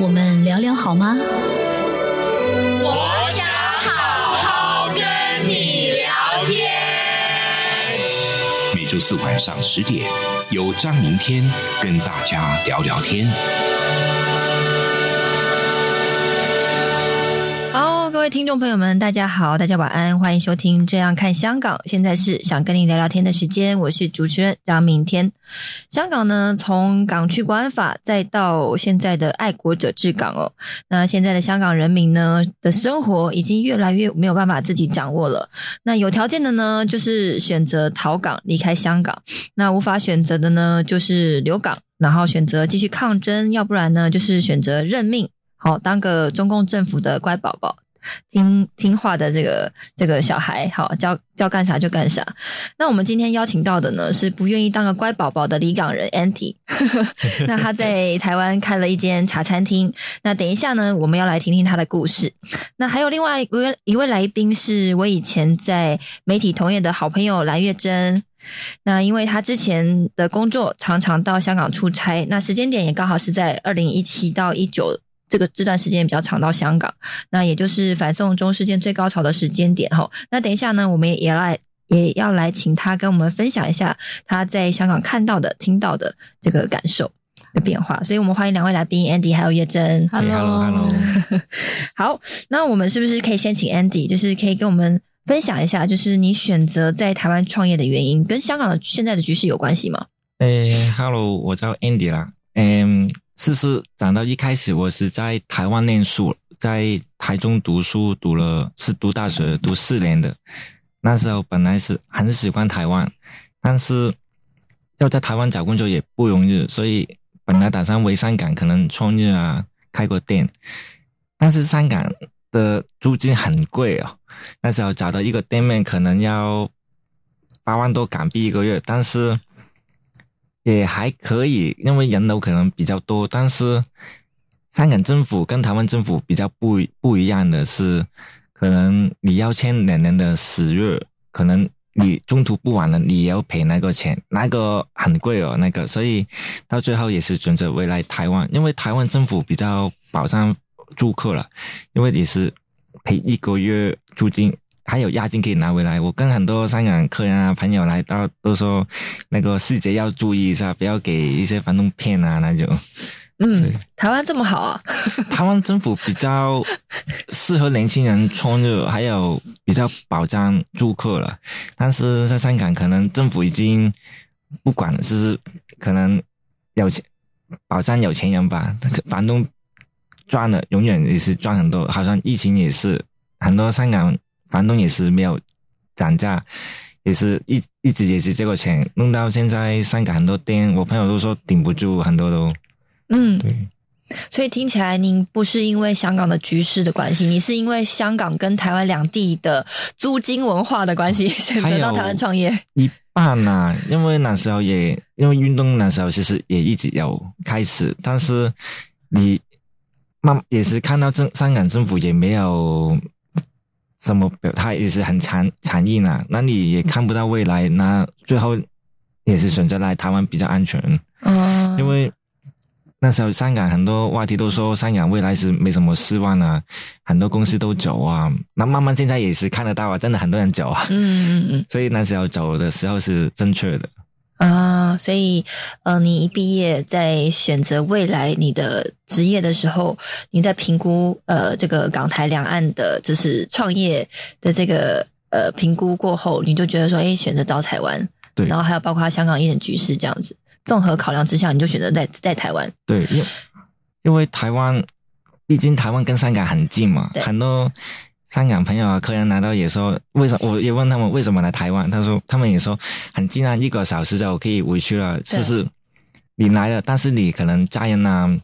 我们聊聊好吗？我想好好跟你聊天。每周四晚上十点，由张明天跟大家聊聊天。位听众朋友们，大家好，大家晚安，欢迎收听《这样看香港》。现在是想跟你聊聊天的时间，我是主持人张明天。香港呢，从港区国安法再到现在的爱国者治港哦，那现在的香港人民呢的生活已经越来越没有办法自己掌握了。那有条件的呢，就是选择逃港离开香港；那无法选择的呢，就是留港，然后选择继续抗争，要不然呢，就是选择认命。好，当个中共政府的乖宝宝，听听话的这个这个小孩，好叫叫干啥就干啥。那我们今天邀请到的呢，是不愿意当个乖宝宝的离港人 Andy。那他在台湾开了一间茶餐厅。那等一下呢，我们要来听听他的故事。那还有另外一位一位来宾，是我以前在媒体同业的好朋友蓝月珍。那因为他之前的工作常常到香港出差，那时间点也刚好是在二零一七到一九。这个这段时间比较长到香港，那也就是反送中事件最高潮的时间点哈。那等一下呢，我们也也来也要来请他跟我们分享一下他在香港看到的、听到的这个感受的变化。所以我们欢迎两位来宾 Andy 还有叶真。Hello，Hello，好，那我们是不是可以先请 Andy，就是可以跟我们分享一下，就是你选择在台湾创业的原因，跟香港的现在的局势有关系吗？诶，Hello，我叫 Andy 啦。嗯，事实讲到一开始，我是在台湾念书，在台中读书，读了是读大学，读四年的。那时候本来是很喜欢台湾，但是要在台湾找工作也不容易，所以本来打算回香港可能创业啊，开个店。但是香港的租金很贵哦，那时候找到一个店面可能要八万多港币一个月，但是。也还可以，因为人流可能比较多，但是香港政府跟台湾政府比较不不一样的是，可能你要签两年的十月，可能你中途不完了，你也要赔那个钱，那个很贵哦，那个，所以到最后也是选择回来台湾，因为台湾政府比较保障住客了，因为你是赔一个月租金。还有押金可以拿回来。我跟很多香港客人啊、朋友来到都说，那个细节要注意一下，不要给一些房东骗啊那种。嗯，台湾这么好啊？台湾政府比较适合年轻人创业，还有比较保障住客了。但是在香港，可能政府已经不管了，就是可能有钱保障有钱人吧，房东赚的永远也是赚很多。好像疫情也是很多香港。房东也是没有涨价，也是一一直也是这个钱，弄到现在香港很多店，我朋友都说顶不住，很多都，嗯，对。所以听起来您不是因为香港的局势的关系，你是因为香港跟台湾两地的租金文化的关系选择到台湾创业。一半呐、啊，因为那时候也因为运动那时候其实也一直有开始，但是你慢也是看到政香港政府也没有。什么表态也是很强强硬啊，那你也看不到未来，那最后也是选择来台湾比较安全。嗯，因为那时候香港很多外地都说香港未来是没什么希望啊，很多公司都走啊。那慢慢现在也是看得到啊，真的很多人走啊。嗯嗯嗯。所以那时候走的时候是正确的。啊，所以呃，你一毕业在选择未来你的职业的时候，你在评估呃这个港台两岸的就是创业的这个呃评估过后，你就觉得说，哎，选择到台湾，对，然后还有包括香港一点局势这样子，综合考量之下，你就选择在在台湾。对，因因为台湾毕竟台湾跟香港很近嘛，很多。香港朋友啊，客人来到也说，为什么？我也问他们为什么来台湾，他说他们也说很近啊，一个小时就可以回去了。是是，你来了，但是你可能家人啊，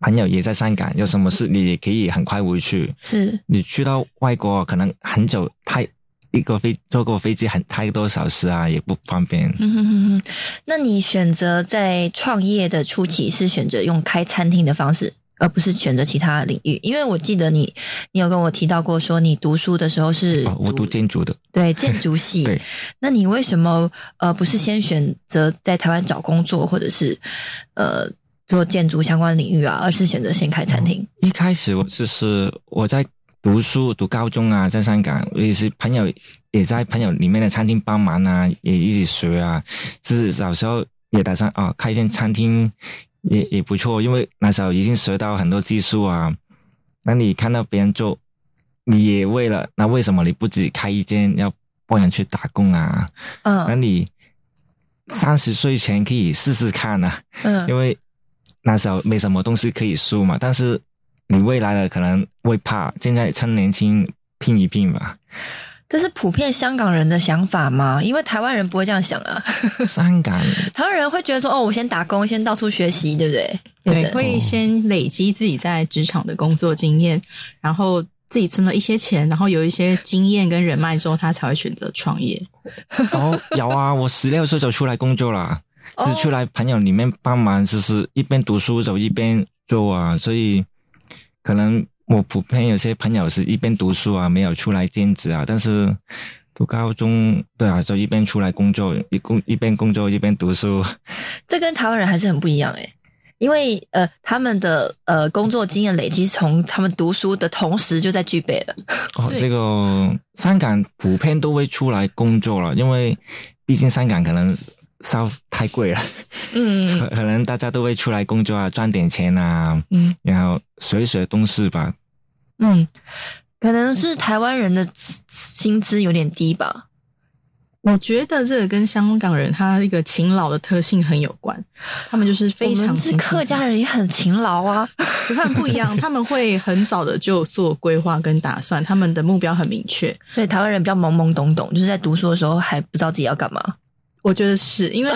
朋友也在香港，有什么事你也可以很快回去。是你去到外国可能很久，太一个飞坐过飞机很太多小时啊，也不方便。嗯哼哼哼，那你选择在创业的初期是选择用开餐厅的方式，而不是选择其他领域？因为我记得你，你有跟我提到过，说你读书的时候是哦我读建筑的，对建筑系，对，那你为什么呃不是先选择在台湾找工作，或者是呃做建筑相关领域啊，而是选择先开餐厅？一开始我就是我在读书读高中啊，在香港也是朋友也在朋友里面的餐厅帮忙啊，也一起学啊。是小时候也打算啊开一间餐厅也也不错，因为那时候已经学到很多技术啊。那你看到别人做，你也为了那为什么你不自己开一间，要帮人去打工啊？嗯那嗯你三十岁前可以试试看啊。嗯因为那时候没什么东西可以输嘛，但是你未来的可能会怕，现在趁年轻拼一拼吧。这是普遍香港人的想法吗？因为台湾人不会这样想啊，香 港台湾人会觉得说，哦，我先打工，先到处学习，对不对？对，就是会先累积自己在职场的工作经验，然后自己存了一些钱，然后有一些经验跟人脉之后，他才会选择创业。哦，有啊，我十六岁就出来工作了，是出来朋友里面帮忙，就是一边读书就一边做啊，所以可能我普遍有些朋友是一边读书啊，没有出来兼职啊，但是读高中对啊，就一边出来工作，一工一边工作一边读书。这跟台湾人还是很不一样诶，因为呃，他们的呃工作经验累积是从他们读书的同时就在具备了。哦，这个香港普遍都会出来工作了，因为毕竟香港可能烧太贵了，嗯可可能大家都会出来工作啊，赚点钱啊，嗯然后学一学东西吧。嗯，可能是台湾人的薪薪资有点低吧。我觉得这个跟香港人他一个勤劳的特性很有关，他们就是非常勤客家人，也很勤劳啊。他们不一样，他们会很早的就做规划跟打算，他们的目标很明确。所以台湾人比较懵懵懂懂，就是在读书的时候还不知道自己要干嘛。我觉得是因为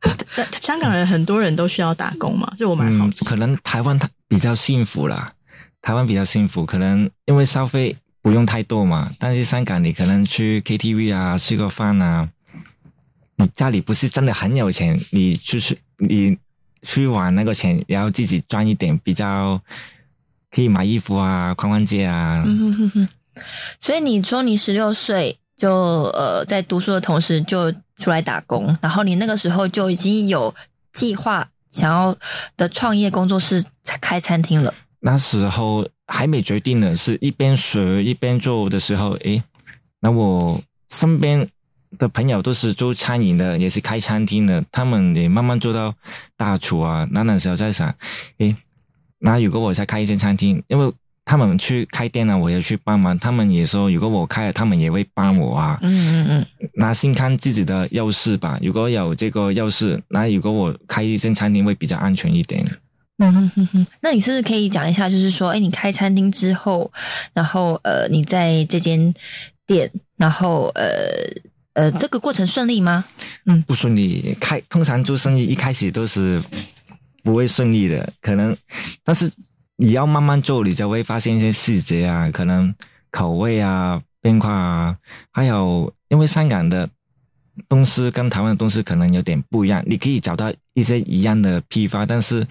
呃 香港人很多人都需要打工嘛，这我蛮好嗯，可能台湾它比较幸福啦，台湾比较幸福，可能因为消费不用太多嘛，但是香港你可能去 KTV 啊，吃个饭啊，你家里不是真的很有钱，你就是你去玩那个钱然后自己赚一点，比较可以买衣服啊、逛逛街啊。嗯哼哼哼。所以你说你十六岁就呃在读书的同时就出来打工，然后你那个时候就已经有计划想要的创业工作室开餐厅了。那时候还没决定呢，是一边学一边做的时候，诶，那我身边的朋友都是做餐饮的，也是开餐厅的，他们也慢慢做到大厨啊。那那时候在想，诶，那如果我再开一间餐厅，因为他们去开店了，我也去帮忙，他们也说，如果我开了，他们也会帮我啊。嗯嗯嗯，那先看自己的优势吧，如果有这个优势，那如果我开一间餐厅会比较安全一点。嗯哼哼哼，那你是不是可以讲一下，就是说，哎，你开餐厅之后，然后呃，你在这间店，然后呃呃，这个过程顺利吗？嗯不顺利。开通常做生意一开始都是不会顺利的，可能，但是你要慢慢做，你就会发现一些细节啊，可能口味啊变化啊，还有因为香港的东西跟台湾的东西可能有点不一样，你可以找到一些一样的批发，但是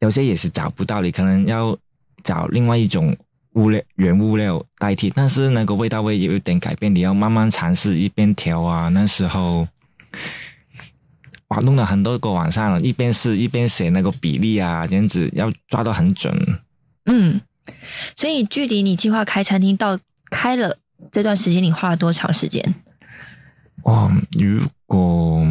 有些也是找不到，你可能要找另外一种。物料原物料代替，但是那个味道会有一点改变，你要慢慢尝试，一边调啊。那时候，哇，弄了很多个晚上了，一边试一边写那个比例啊，这样子要抓到很准。嗯，所以距离你计划开餐厅到开了这段时间，你花了多长时间？哦，如果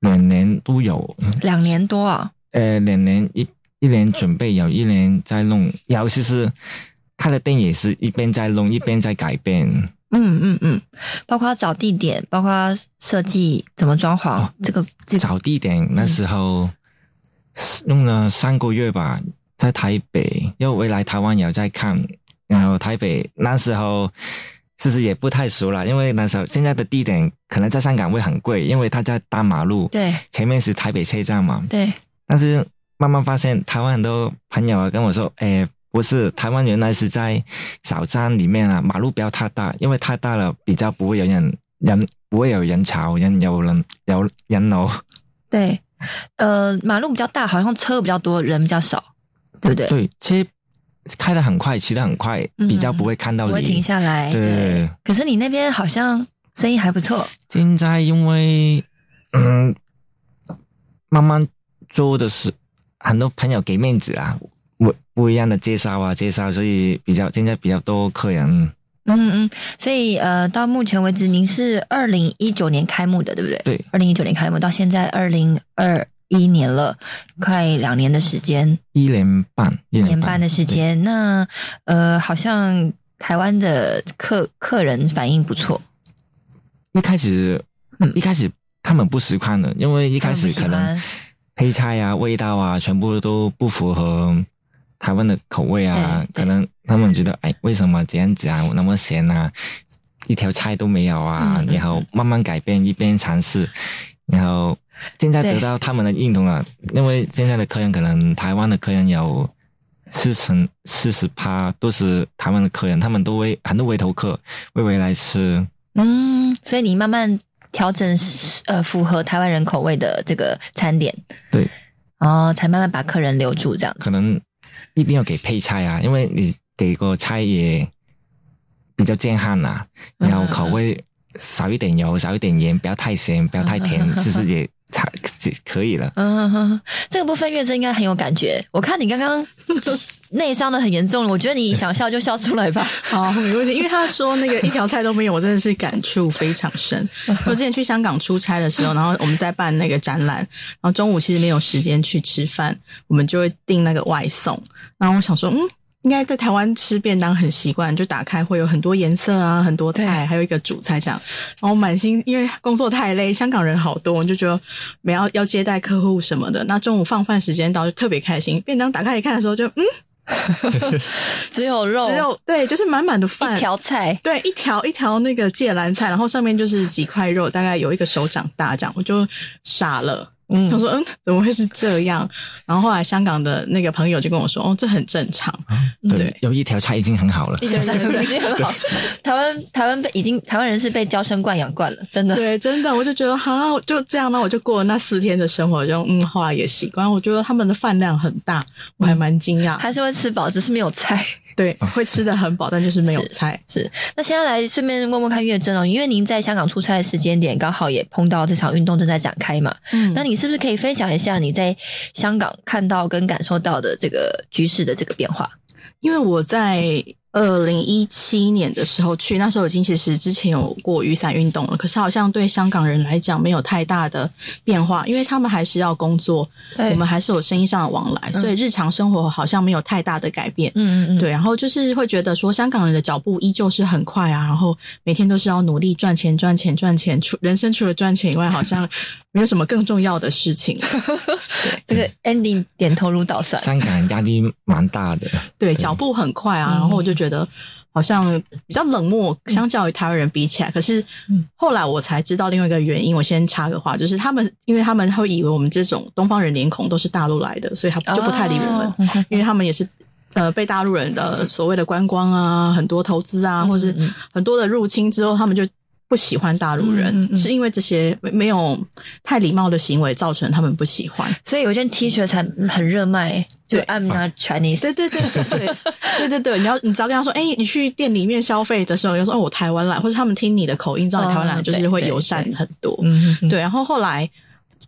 两年都有，两年多啊。呃，两年一一年准备，有一年在弄，尤其是开了店也是一边在弄，一边在改变。嗯嗯嗯，包括找地点，包括设计怎么装潢，哦这个这个。找地点那时候用了三个月吧，在台北，因为我来台湾有在看，然后台北那时候其实也不太熟了，因为那时候现在的地点可能在香港会很贵，因为它在大马路，对。前面是台北车站嘛，对，但是慢慢发现台湾很多朋友啊跟我说，哎，不是台湾原来是在小站里面啊，马路不要太大，因为太大了比较不会有人人不会有人潮，人有人有人流。对，呃，马路比较大，好像车比较多，人比较少，对不对？对，车开的很快，骑的很快，比较不会看到你，不会停下来。对，可是你那边好像生意还不错。现在因为嗯，慢慢做的是很多朋友给面子啊，不不一样的介绍啊，介绍，所以比较现在比较多客人。嗯嗯，所以呃，到目前为止，您是二零一九年开幕的，对不对？对，二零一九年开幕，到现在二零二一年了，快两年的时间，一年半，一年半的时间。那呃，好像台湾的客客人反应不错。一开始，嗯，一开始他们不习惯的，因为一开始可能黑菜啊、味道啊，全部都不符合。台湾的口味啊，可能他们觉得，哎，为什么这样子啊？那么咸啊，一条菜都没有啊。然后慢慢改变，一边尝试，然后现在得到他们的认同了。因为现在的客人，可能台湾的客人有四成四十趴都是台湾的客人，他们都会很多回头客会回来吃。嗯，所以你慢慢调整，呃，符合台湾人口味的这个餐点，对，哦，才慢慢把客人留住，这样可能。一定要给配菜啊，因为你给个菜也比较健康啊，然后口味少一点油，少一点盐，不要太咸，不要太甜，其实也差就可以了。嗯哼，这个部分月生应该很有感觉。我看你刚刚内伤的很严重，我觉得你想笑就笑出来吧。好，没问题。因为他说那个一条菜都没有，我真的是感触非常深。我之前去香港出差的时候，然后我们在办那个展览，然后中午其实没有时间去吃饭，我们就会订那个外送。然后我想说，嗯。应该在台湾吃便当很习惯，就打开会有很多颜色啊，很多菜，还有一个主菜这样。然后满心因为工作太累，香港人好多，我就觉得没要要接待客户什么的。那中午放饭时间到，就特别开心。便当打开一看的时候，就嗯，只有肉，只有对，就是满满的饭，一条菜，对，一条一条那个芥蓝菜，然后上面就是几块肉，大概有一个手掌大这样，我就傻了。嗯，他说：“嗯，怎么会是这样？”然后后来香港的那个朋友就跟我说：“哦，这很正常。”对，有一条菜已经很好了，一条菜已经很好。台湾台湾被已经台湾人是被娇生惯养惯了，真的。对，真的，我就觉得好，就这样呢，我就过了那四天的生活，就嗯，后来也习惯。我觉得他们的饭量很大，我还蛮惊讶，还是会吃饱，只是没有菜。对，会吃的很饱，但就是没有 菜。是。那现在来顺便问问看月珍哦，因为您在香港出差的时间点刚好也碰到这场运动正在展开嘛。嗯，那你。是不是可以分享一下你在香港看到跟感受到的这个局势的这个变化？因为我在。二零一七年的时候去，那时候已经其实之前有过雨伞运动了，可是好像对香港人来讲没有太大的变化，因为他们还是要工作，我们还是有生意上的往来，所以日常生活好像没有太大的改变。嗯嗯嗯，对，然后就是会觉得说香港人的脚步依旧是很快啊，然后每天都是要努力赚钱、赚钱、赚钱，除人生除了赚钱以外，好像没有什么更重要的事情。这个 ending 点头如捣蒜，香港人压力蛮大的，对，脚步很快啊，然后我就。觉得好像比较冷漠，相较于台湾人比起来。可是后来我才知道另外一个原因。我先插个话，就是他们，因为他们会以为我们这种东方人脸孔都是大陆来的，所以他就不太理我们。因为他们也是呃被大陆人的所谓的观光啊，很多投资啊，或是很多的入侵之后，他们就不喜欢大陆人是因为这些没没有太礼貌的行为造成他们不喜欢。所以有一件 t 恤才很热卖就 i'm not chinese 对对对对对对对你要你只要跟他说哎你去店里面消费的时候就说哦我台湾来或者他们听你的口音知道你台湾来就是会友善很多嗯对然后后来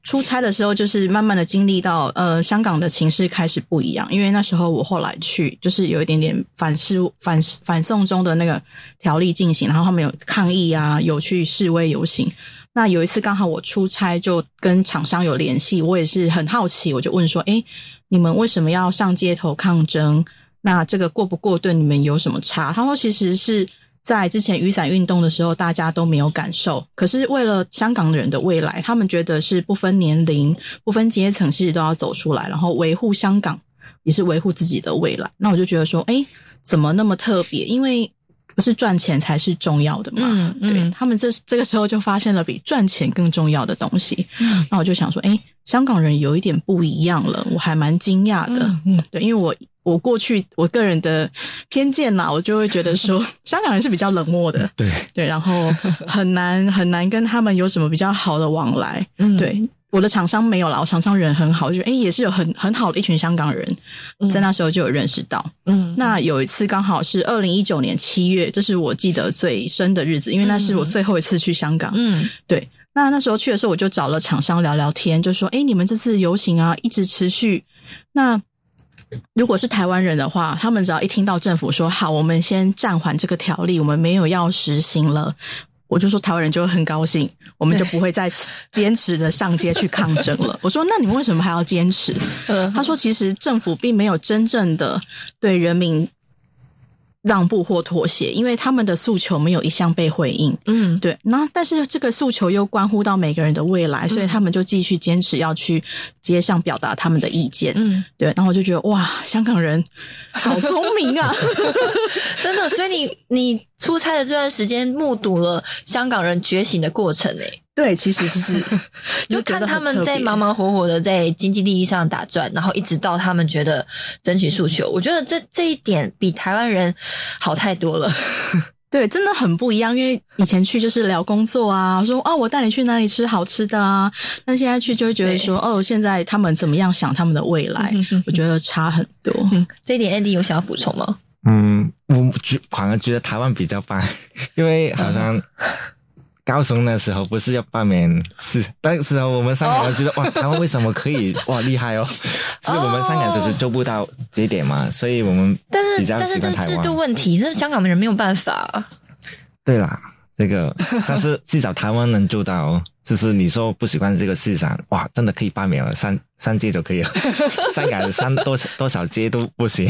出差的时候，就是慢慢的经历到，呃，香港的情势开始不一样，因为那时候我后来去，就是有一点点反示反反送中的那个条例进行，然后他们有抗议啊，有去示威游行。那有一次刚好我出差，就跟厂商有联系，我也是很好奇，我就问说，哎。你们为什么要上街头抗争？那这个过不过对你们有什么差？他说，其实是在之前雨伞运动的时候，大家都没有感受。可是为了香港人的未来，他们觉得是不分年龄、不分阶层，其实都要走出来，然后维护香港，也是维护自己的未来。那我就觉得说，哎，怎么那么特别？因为不是赚钱才是重要的嘛？嗯，对他们这这个时候就发现了比赚钱更重要的东西。嗯，那我就想说，哎，香港人有一点不一样了，我还蛮惊讶的。嗯，对，因为我我过去我个人的偏见呐，我就会觉得说，香港人是比较冷漠的。对对，然后很难很难跟他们有什么比较好的往来。嗯，对。我的厂商没有啦，我厂商人很好，就哎也是有很很好的一群香港人，在那时候就有认识到。嗯，那有一次刚好是二零一九年七月，这是我记得最深的日子，因为那是我最后一次去香港。嗯，对。那那时候去的时候，我就找了厂商聊聊天，就说：“哎，你们这次游行啊，一直持续。那如果是台湾人的话，他们只要一听到政府说好，我们先暂缓这个条例，我们没有要实行了。”我就说台湾人就会很高兴，我们就不会再坚持的上街去 抗争了。我说那你们为什么还要坚持？他说其实政府并没有真正的对人民。让步或妥协，因为他们的诉求没有一项被回应。嗯，对。那但是这个诉求又关乎到每个人的未来，所以他们就继续坚持要去街上表达他们的意见。嗯，对。然后我就觉得哇，香港人好聪明啊！真的，所以你你出差的这段时间，目睹了香港人觉醒的过程诶。对，其实是 就看他们在忙忙活活的在经济利益上打转，然后一直到他们觉得争取诉求，我觉得这这一点比台湾人好太多了。对，真的很不一样。因为以前去就是聊工作啊，说哦，我带你去哪里吃好吃的啊。但现在去就会觉得说，哦，现在他们怎么样想他们的未来？我觉得差很多。这一点，Andy 有想要补充吗？嗯，我觉反而觉得台湾比较棒，因为好像。高雄的时候不是要罢免是，当时候我们香港人觉得哇，台湾为什么可以哇厉害哦？是我们香港就是做不到这一点嘛，所以我们但是但是这制度问题，这香港人没有办法。对啦。这个，但是至少台湾能做到，就是你说不喜欢这个市场，哇，真的可以罢免了，三三届就可以了，再 改三多多少届都不行。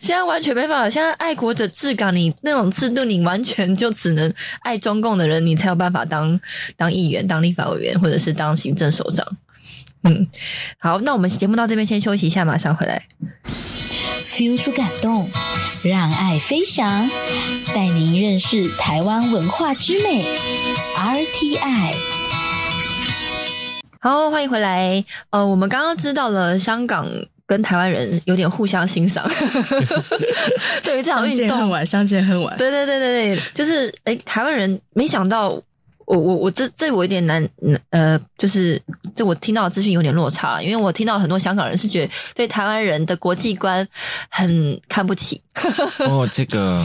现在完全没办法，现在爱国者治港，你那种制度，你完全就只能爱中共的人，你才有办法当当议员、当立法委员，或者是当行政首长。嗯，好，那我们节目到这边先休息一下，马上回来。feel 出感动，让爱飞翔，带您认识台湾文化之美。RTI，好，欢迎回来。呃，我们刚刚知道了香港跟台湾人有点互相欣赏，对于这场运动，很晚，相见恨晚。对对对对对，就是哎，台湾人没想到。我我我这这我有点难呃，就是这我听到的资讯有点落差，因为我听到很多香港人是觉得对台湾人的国际观很看不起。哦，这个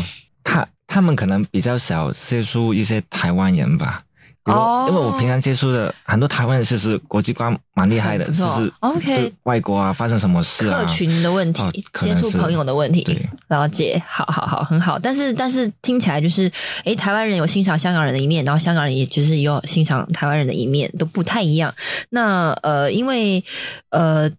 他他们可能比较少接触一些台湾人吧。哦，因为我平常接触的很多台湾人，其实国际观蛮厉害的，就是 OK 外国啊发生什么事啊，客群的问题，接触朋友的问题，了解，好好好，很好。但是但是听起来就是，哎，台湾人有欣赏香港人的一面，然后香港人也就是有欣赏台湾人的一面，都不太一样。那呃，因为呃，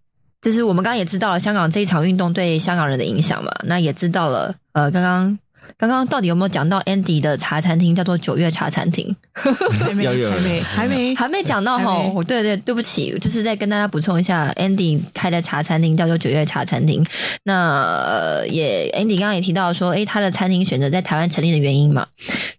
就是我们刚刚也知道了香港这一场运动对香港人的影响嘛，那也知道了呃，刚刚。刚刚到底有没有讲到 Andy 的茶餐厅叫做九月茶餐厅？还没，还没，还没，还没讲到哈。对对，对不起，就是再跟大家补充一下，Andy 开的茶餐厅叫做九月茶餐厅。那也 Andy 刚刚也提到说，哎，他的餐厅选择在台湾成立的原因嘛？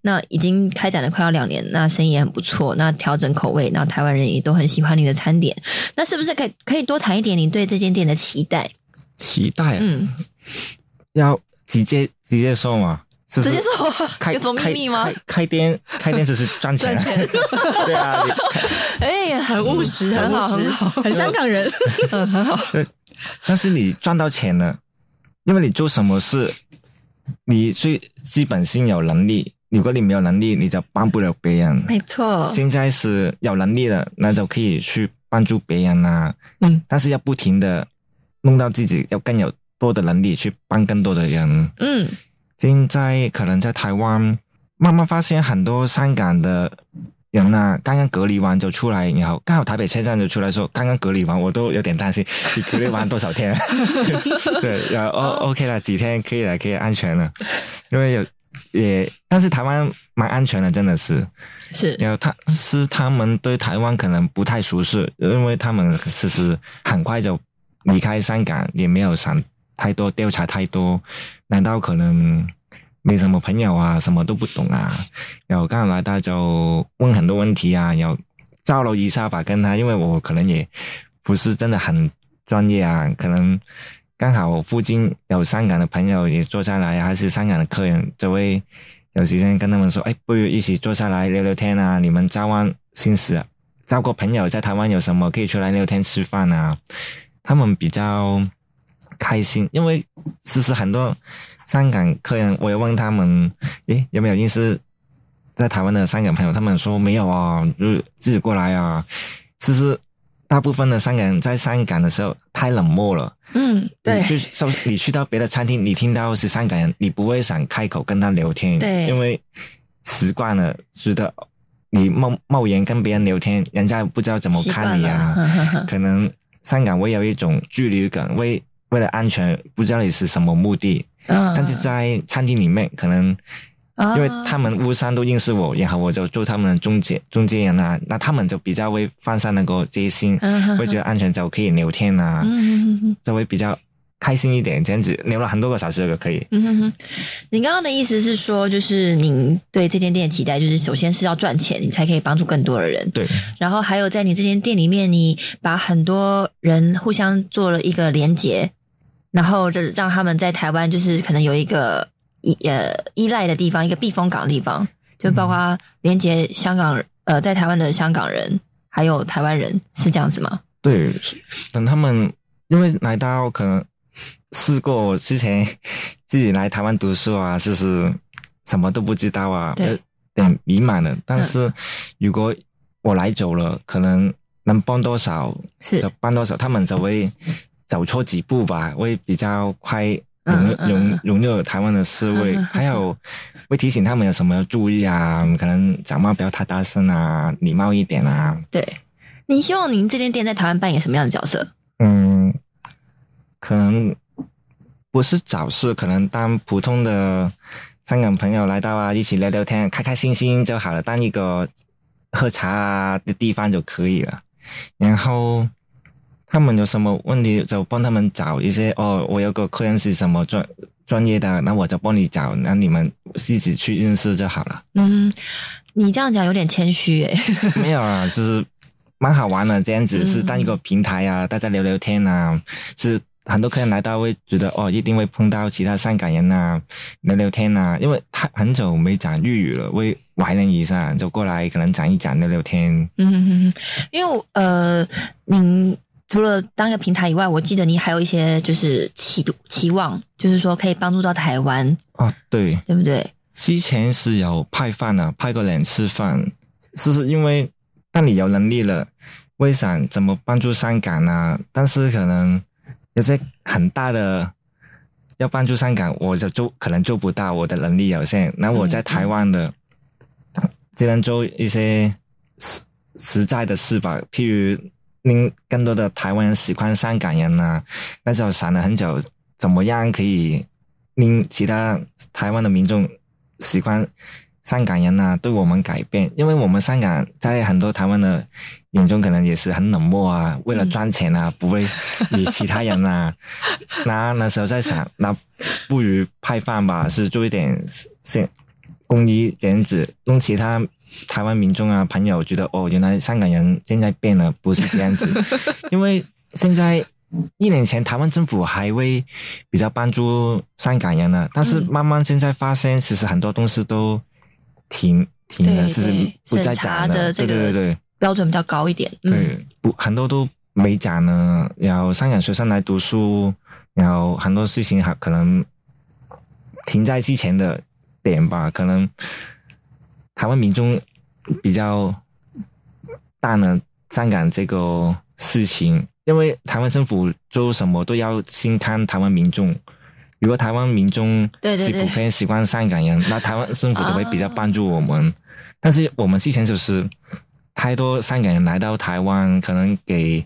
那已经开展了快要两年，那生意也很不错。那调整口味，那台湾人也都很喜欢你的餐点。那是不是可以可以多谈一点你对这间店的期待？期待，嗯，要。直接直接说嘛，直接说，有什么秘密吗？开店开店 就是赚钱，对啊，哎呀，很务实，很好，很好，很香港人，嗯，很好。但是你赚到钱了，因为你做什么事，你最基本性有能力。如果你没有能力，你就帮不了别人。没错，现在是有能力了，那就可以去帮助别人啊。嗯，但是要不停的弄到自己要更有。多的能力去帮更多的人。嗯，现在可能在台湾慢慢发现很多香港的人啊，刚刚隔离完就出来，然后刚好台北车站就出来说，刚刚隔离完，我都有点担心，你隔离完多少天？对，然后 O OK 了，几天可以了，可以安全了。因为有也，但是台湾蛮安全的，真的是是。然后他是他们对台湾可能不太熟悉，因为他们其实很快就离开香港，也没有想。太多调查太多，难道可能没什么朋友啊，什么都不懂啊。然后刚来他就问很多问题啊，然后交流一下吧，跟他，因为我可能也不是真的很专业啊，可能刚好我附近有香港的朋友也坐下来，还是香港的客人，就会有时间跟他们说，哎，不如一起坐下来聊聊天啊，你们交换心思啊。交个朋友在台湾有什么可以出来聊天吃饭啊？他们比较开心，因为其实很多香港客人，我也问他们，诶有没有认识在台湾的香港朋友？他们说没有啊，就自己过来啊。其实大部分的香港人在香港的时候太冷漠了。嗯，对，就是你去到别的餐厅，你听到是香港人，你不会想开口跟他聊天，对，因为习惯了，觉得。你冒冒言跟别人聊天，人家不知道怎么看你啊。可能香港会有一种距离感，为为了安全，不知道你是什么目的。但是在餐厅里面，可能因为他们互相都认识我，然后我就做他们的中介中介人啊，那他们就比较会放下那个戒心，会觉得安全就可以聊天啊，就会比较。开心一点，这样子聊了很多个小时就可以。嗯哼哼，你刚刚的意思是说，就是您对这间店的期待，就是首先是要赚钱，你才可以帮助更多的人。对。然后还有在你这间店里面，你把很多人互相做了一个连接，然后就让他们在台湾就是可能有一个依呃依赖的地方，一个避风港的地方，就包括连接香港呃在台湾的香港人，还有台湾人，是这样子吗？对，等他们因为来到可能。试过之前自己来台湾读书啊，就是什么都不知道啊，有点迷茫的。但是如果我来久了，可能能帮多少就帮多少，他们就会走错几步吧，会比较快融融融入台湾的思维，还有会提醒他们有什么要注意啊，可能讲话不要太大声啊，礼貌一点啊。对，您希望您这间店在台湾扮演什么样的角色？嗯，可能。不是找事，可能当普通的香港朋友来到啊，一起聊聊天，开开心心就好了。当一个喝茶的地方就可以了。然后他们有什么问题，就帮他们找一些。哦，我有个客人是什么专专业的，那我就帮你找，那你们自己去认识就好了。嗯，你这样讲有点谦虚诶。没有啊，是蛮好玩的，这样子是当一个平台啊，大家聊聊天啊，是。很多客人来到会觉得哦，一定会碰到其他香港人啊，聊聊天啊，因为他很久没讲粤语了，会怀念一下，就过来可能讲一讲聊聊天。嗯哼哼，因为呃，您除了当一个平台以外，我记得你还有一些就是期期望，就是说可以帮助到台湾啊，对，对不对？之前是有派饭的，派个人吃饭，是是因为当你有能力了，会想怎么帮助香港呢？但是可能。有些很大的要帮助香港，我就做可能做不到，我的能力有限。那我在台湾的只能做一些实实在的事吧，譬如令更多的台湾人喜欢香港人呐。那时候想了很久，怎么样可以令其他台湾的民众喜欢香港人呐，对我们改变？因为我们香港在很多台湾的。眼中可能也是很冷漠啊，为了赚钱啊，不会理其他人啊。那那时候在想，那不如派饭吧，是做一点现公益这样子，让其他台湾民众啊朋友觉得哦，原来香港人现在变了，不是这样子。因为现在一年前台湾政府还会比较帮助香港人呢，但是慢慢现在发现，其实很多东西都停停了，是不再讲了。对对对对。标准比较高一点，对，不很多都没讲呢。然后香港学生来读书，然后很多事情还可能停在之前的点吧。可能台湾民众比较大呢香港这个事情，因为台湾政府做什么都要先看台湾民众。如果台湾民众是普遍习惯香港人，那台湾政府就会比较帮助我们。但是我们之前就是。太多香港人来到台湾，可能给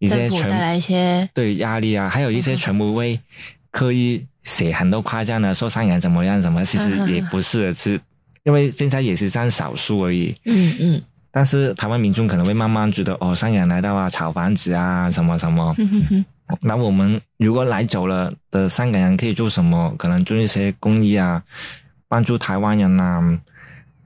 一些带来一些对压力啊，还有一些全部会刻意写很多夸张的，说香港怎么样怎么，其实也不是，是因为现在也是占少数而已。嗯嗯。但是台湾民众可能会慢慢觉得，哦，香港人来到啊，炒房子啊，什么什么。那我们如果来走了的香港人可以做什么？可能做一些公益啊，帮助台湾人啊，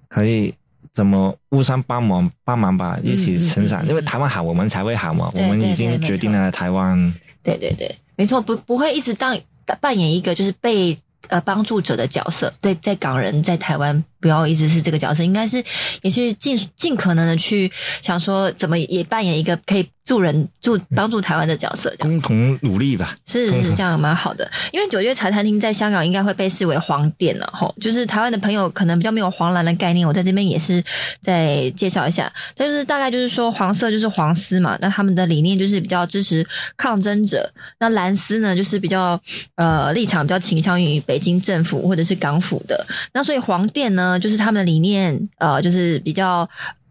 可以怎么互相帮忙帮忙吧，一起成长。因为台湾好，我们才会好嘛。我们已经决定了台湾。对对对，没错，不不会一直当扮演一个就是被呃帮助者的角色。对，在港人在台湾。不要一直是这个角色，应该是也是尽尽可能的去想说，怎么也扮演一个可以助人助帮助台湾的角色，共同努力吧。是是这样蛮好的，因为九月茶餐厅在香港应该会被视为黄店了吼，就是台湾的朋友可能比较没有黄蓝的概念，我在这边也是再介绍一下，就是大概就是说黄色就是黄丝嘛，那他们的理念就是比较支持抗争者，那蓝丝呢就是比较呃立场比较倾向于北京政府或者是港府的，那所以黄店呢。呃，就是他们的理念，呃，就是比较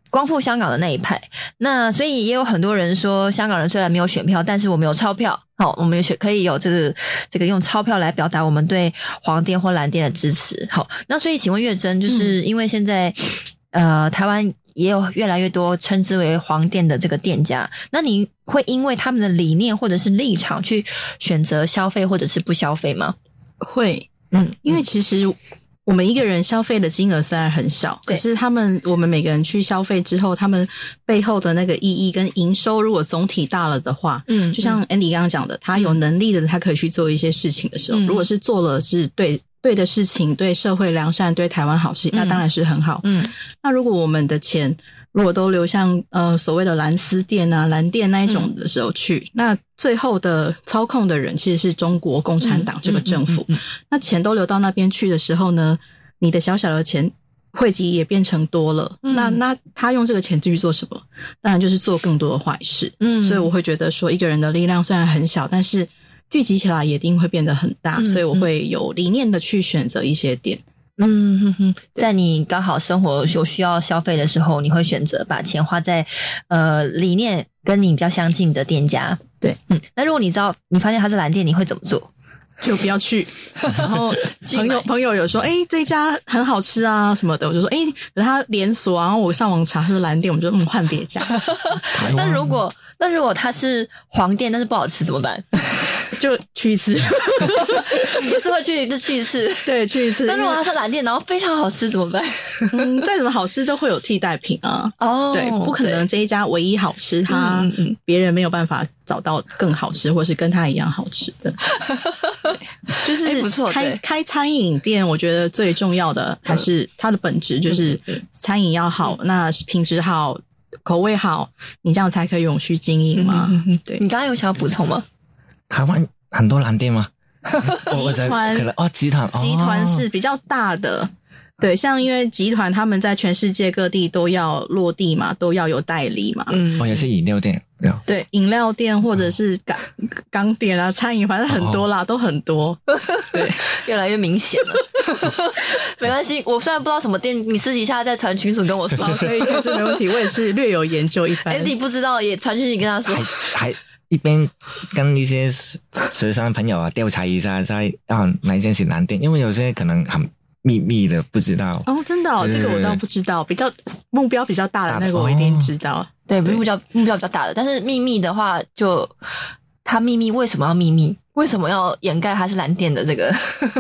光复香港的那一派。那所以也有很多人说，香港人虽然没有选票，但是我们有钞票，好，我们有选可以有这个这个用钞票来表达我们对黄店或蓝店的支持。好，那所以请问月珍，就是因为现在呃，台湾也有越来越多称之为黄店的这个店家，那你会因为他们的理念或者是立场去选择消费或者是不消费吗？会，嗯，因为其实。我们一个人消费的金额虽然很小，可是他们我们每个人去消费之后，他们背后的那个意义跟营收，如果总体大了的话，嗯，就像 Andy 刚刚讲的，他有能力的，他可以去做一些事情的时候，如果是做了是对对的事情，对社会良善，对台湾好事，那当然是很好。嗯，那如果我们的钱。如果都流向呃所谓的蓝丝店啊、蓝店那一种的时候去，那最后的操控的人其实是中国共产党这个政府。那钱都流到那边去的时候呢，你的小小的钱汇集也变成多了。那那他用这个钱继续做什么？当然就是做更多的坏事。嗯，所以我会觉得说，一个人的力量虽然很小，但是聚集起来也一定会变得很大。所以我会有理念的去选择一些店。嗯哼哼，在你刚好生活有需要消费的时候，你会选择把钱花在呃理念跟你比较相近的店家。对，嗯，那如果你知道你发现它是蓝店，你会怎么做？就不要去。然后朋友朋友有说，哎，这家很好吃啊什么的，我就说，哎，它连锁啊。然后我上网查它是蓝店，我们就嗯换别家。那如果那如果它是黄店，但是不好吃怎么办？就去一次，一次会去就去一次，对，去一次。但如果它是蓝店，然后非常好吃怎么办？嗯，再怎么好吃都会有替代品啊。哦，对，不可能这一家唯一好吃，它别人没有办法找到更好吃，或是跟他一样好吃的。对，就是不错。开开餐饮店，我觉得最重要的还是它的本质，就是餐饮要好，那品质好，口味好，你这样才可以永续经营嘛。对你刚刚有想要补充吗？台湾很多蓝店吗？集团可能哦，集团集团是比较大的，对，像因为集团他们在全世界各地都要落地嘛，都要有代理嘛，嗯，哦，也是饮料店，对，饮料店或者是港港点啊，餐饮反正很多啦，都很多，对，越来越明显了，没关系，我虽然不知道什么店，你私底下再传群组跟我说，可以，这没问题，我也是略有研究一番，Andy 不知道也传讯息跟他说，还。一边跟一些学生朋友啊调查一下，在啊哪一间是蓝店，因为有些可能很秘密的，不知道哦。真的，哦，这个我倒不知道。比较目标比较大的那个，我一定知道。对，目标目标比较大的，但是秘密的话，就他秘密为什么要秘密？为什么要掩盖它是蓝店的这个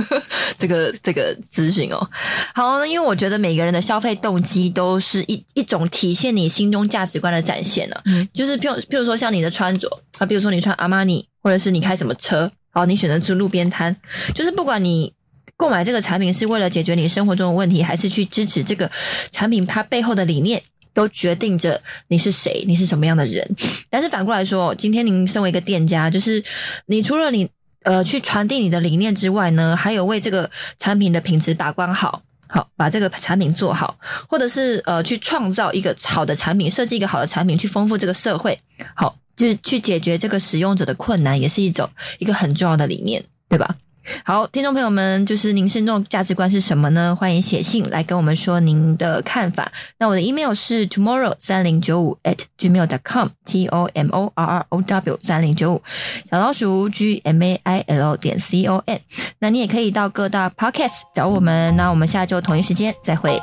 这个这个资讯哦？好，因为我觉得每个人的消费动机都是一一种体现你心中价值观的展现呢。嗯，就是譬如譬如说像你的穿着啊，比如说你穿阿玛尼，或者是你开什么车，好，你选择住路边摊，就是不管你购买这个产品是为了解决你生活中的问题，还是去支持这个产品它背后的理念。都决定着你是谁，你是什么样的人。但是反过来说，今天您身为一个店家，就是你除了你呃去传递你的理念之外呢，还有为这个产品的品质把关好，好把这个产品做好，或者是呃去创造一个好的产品，设计一个好的产品，去丰富这个社会，好就是去解决这个使用者的困难，也是一种一个很重要的理念，对吧？好，听众朋友们，就是您心中价值观是什么呢？欢迎写信来跟我们说您的看法。那我的 email 是 tomorrow 三零九五 at gmail dot com，t o m o r r o w 三零九五小老鼠 g m a i l 点 c o m。那你也可以到各大 podcast 找我们。那我们下周同一时间再会。